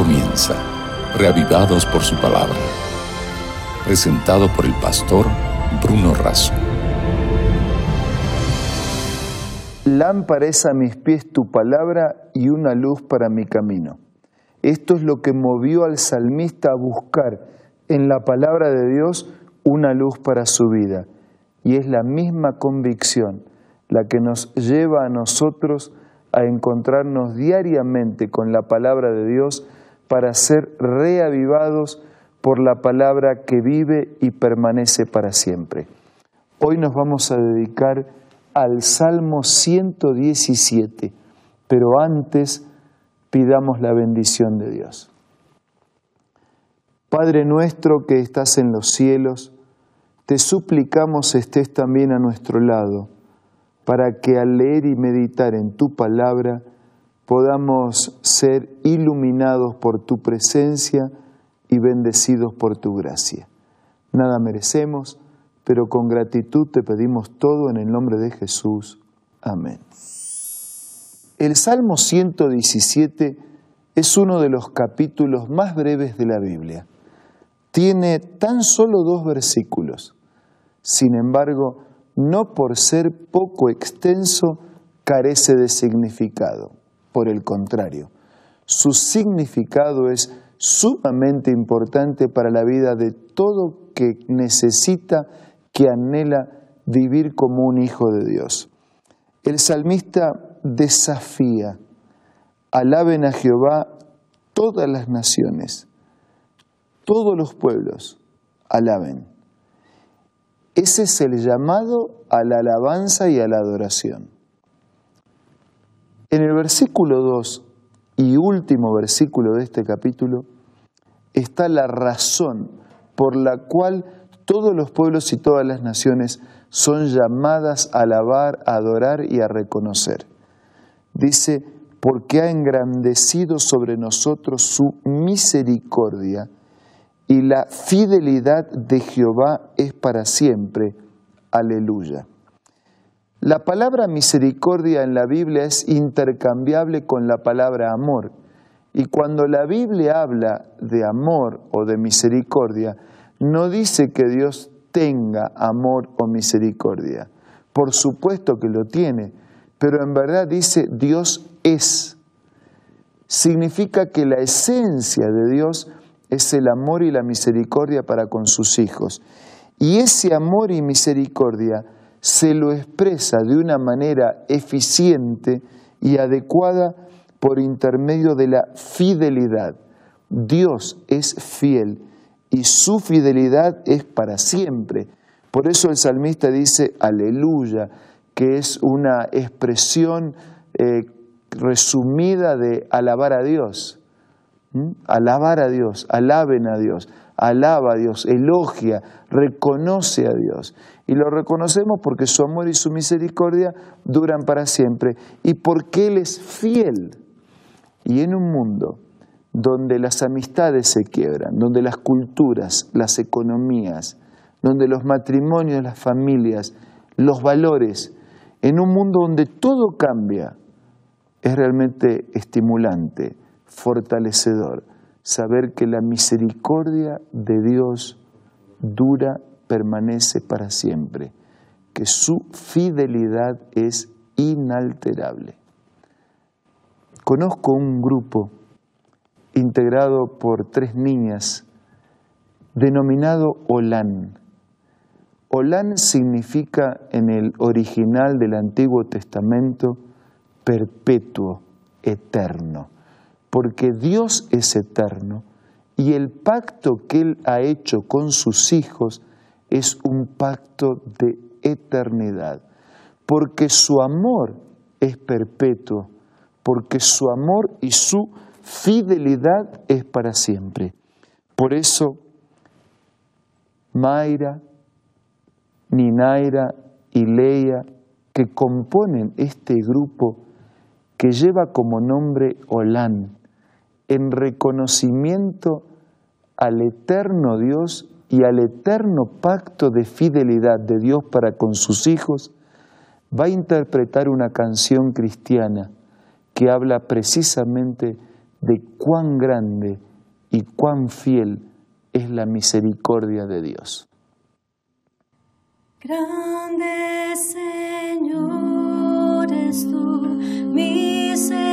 comienza, reavivados por su palabra. Presentado por el pastor Bruno Razo. Lámpara es a mis pies tu palabra y una luz para mi camino. Esto es lo que movió al salmista a buscar en la palabra de Dios una luz para su vida. Y es la misma convicción la que nos lleva a nosotros a encontrarnos diariamente con la palabra de Dios para ser reavivados por la palabra que vive y permanece para siempre. Hoy nos vamos a dedicar al Salmo 117, pero antes pidamos la bendición de Dios. Padre nuestro que estás en los cielos, te suplicamos estés también a nuestro lado para que al leer y meditar en tu palabra podamos ser iluminados por tu presencia y bendecidos por tu gracia. Nada merecemos, pero con gratitud te pedimos todo en el nombre de Jesús. Amén. El Salmo 117 es uno de los capítulos más breves de la Biblia. Tiene tan solo dos versículos. Sin embargo, no por ser poco extenso carece de significado. Por el contrario, su significado es sumamente importante para la vida de todo que necesita, que anhela vivir como un hijo de Dios. El salmista desafía, alaben a Jehová todas las naciones, todos los pueblos, alaben. Ese es el llamado a la alabanza y a la adoración. En el versículo 2 y último versículo de este capítulo está la razón por la cual todos los pueblos y todas las naciones son llamadas a alabar, a adorar y a reconocer. Dice, porque ha engrandecido sobre nosotros su misericordia y la fidelidad de Jehová es para siempre. Aleluya. La palabra misericordia en la Biblia es intercambiable con la palabra amor. Y cuando la Biblia habla de amor o de misericordia, no dice que Dios tenga amor o misericordia. Por supuesto que lo tiene, pero en verdad dice Dios es. Significa que la esencia de Dios es el amor y la misericordia para con sus hijos. Y ese amor y misericordia se lo expresa de una manera eficiente y adecuada por intermedio de la fidelidad. Dios es fiel y su fidelidad es para siempre. Por eso el salmista dice aleluya, que es una expresión eh, resumida de alabar a Dios. ¿Mm? Alabar a Dios, alaben a Dios, alaba a Dios, elogia, reconoce a Dios. Y lo reconocemos porque su amor y su misericordia duran para siempre y porque Él es fiel. Y en un mundo donde las amistades se quiebran, donde las culturas, las economías, donde los matrimonios, las familias, los valores, en un mundo donde todo cambia, es realmente estimulante fortalecedor saber que la misericordia de Dios dura, permanece para siempre, que su fidelidad es inalterable. Conozco un grupo integrado por tres niñas denominado Olán. Olán significa en el original del Antiguo Testamento perpetuo, eterno porque Dios es eterno y el pacto que Él ha hecho con sus hijos es un pacto de eternidad, porque su amor es perpetuo, porque su amor y su fidelidad es para siempre. Por eso, Mayra, Ninaira y Leia, que componen este grupo que lleva como nombre Olán, en reconocimiento al eterno Dios y al eterno pacto de fidelidad de Dios para con sus hijos, va a interpretar una canción cristiana que habla precisamente de cuán grande y cuán fiel es la misericordia de Dios. Grande Señor es tu misericordia,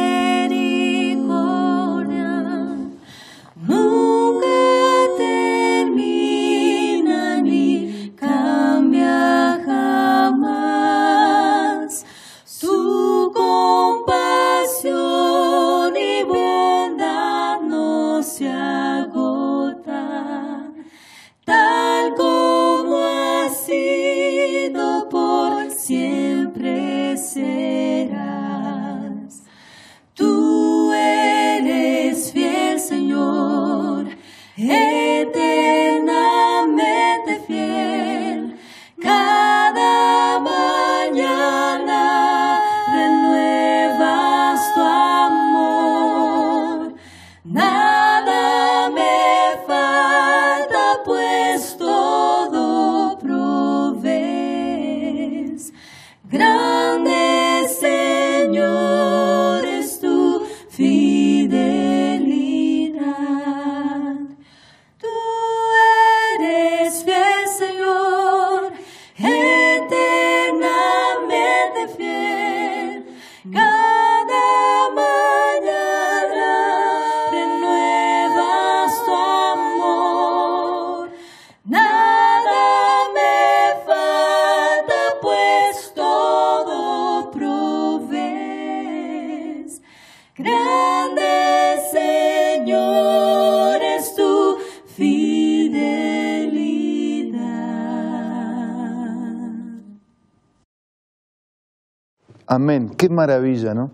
Amén. Qué maravilla, ¿no?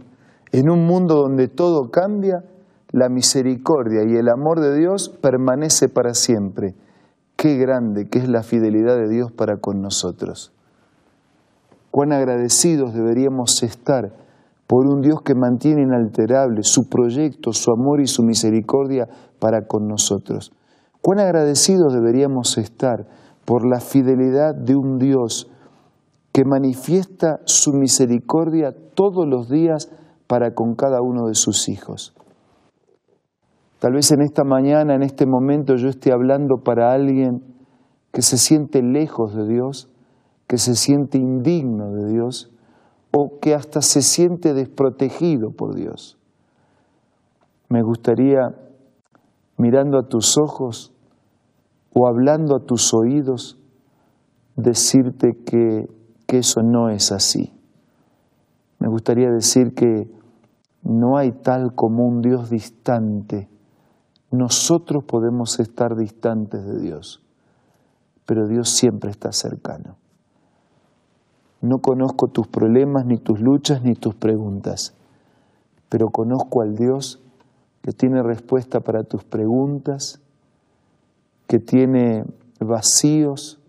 En un mundo donde todo cambia, la misericordia y el amor de Dios permanece para siempre. Qué grande que es la fidelidad de Dios para con nosotros. Cuán agradecidos deberíamos estar por un Dios que mantiene inalterable su proyecto, su amor y su misericordia para con nosotros. Cuán agradecidos deberíamos estar por la fidelidad de un Dios que manifiesta su misericordia todos los días para con cada uno de sus hijos. Tal vez en esta mañana, en este momento, yo esté hablando para alguien que se siente lejos de Dios, que se siente indigno de Dios o que hasta se siente desprotegido por Dios. Me gustaría, mirando a tus ojos o hablando a tus oídos, decirte que, que eso no es así. Me gustaría decir que no hay tal como un Dios distante. Nosotros podemos estar distantes de Dios, pero Dios siempre está cercano. No conozco tus problemas, ni tus luchas, ni tus preguntas, pero conozco al Dios que tiene respuesta para tus preguntas, que tiene vacíos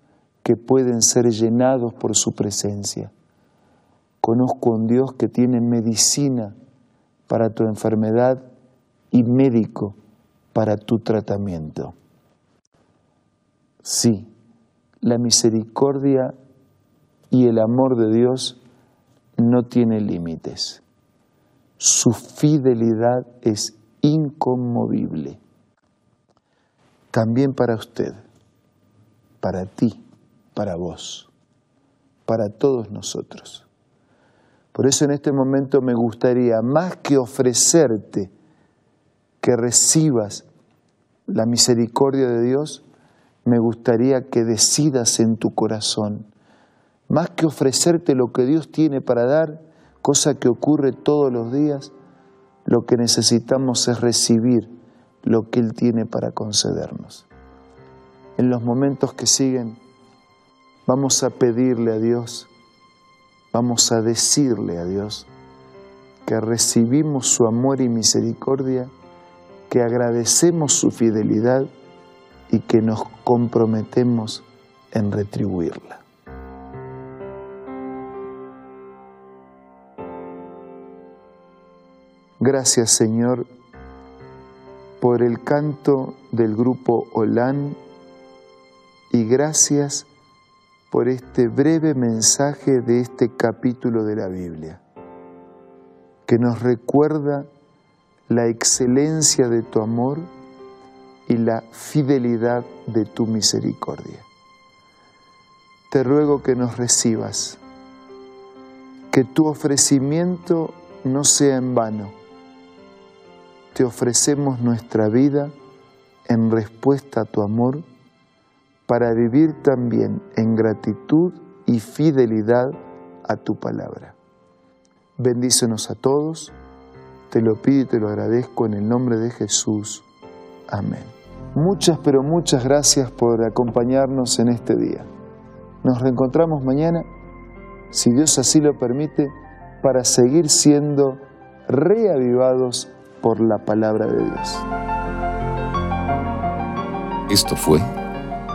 que pueden ser llenados por su presencia. Conozco a un Dios que tiene medicina para tu enfermedad y médico para tu tratamiento. Sí, la misericordia y el amor de Dios no tiene límites. Su fidelidad es inconmovible. También para usted, para ti, para vos, para todos nosotros. Por eso en este momento me gustaría, más que ofrecerte que recibas la misericordia de Dios, me gustaría que decidas en tu corazón, más que ofrecerte lo que Dios tiene para dar, cosa que ocurre todos los días, lo que necesitamos es recibir lo que Él tiene para concedernos. En los momentos que siguen, vamos a pedirle a Dios, vamos a decirle a Dios que recibimos su amor y misericordia, que agradecemos su fidelidad y que nos comprometemos en retribuirla. Gracias Señor por el canto del grupo Olán y gracias por este breve mensaje de este capítulo de la Biblia, que nos recuerda la excelencia de tu amor y la fidelidad de tu misericordia. Te ruego que nos recibas, que tu ofrecimiento no sea en vano. Te ofrecemos nuestra vida en respuesta a tu amor para vivir también en gratitud y fidelidad a tu palabra. Bendícenos a todos, te lo pido y te lo agradezco en el nombre de Jesús. Amén. Muchas, pero muchas gracias por acompañarnos en este día. Nos reencontramos mañana, si Dios así lo permite, para seguir siendo reavivados por la palabra de Dios. Esto fue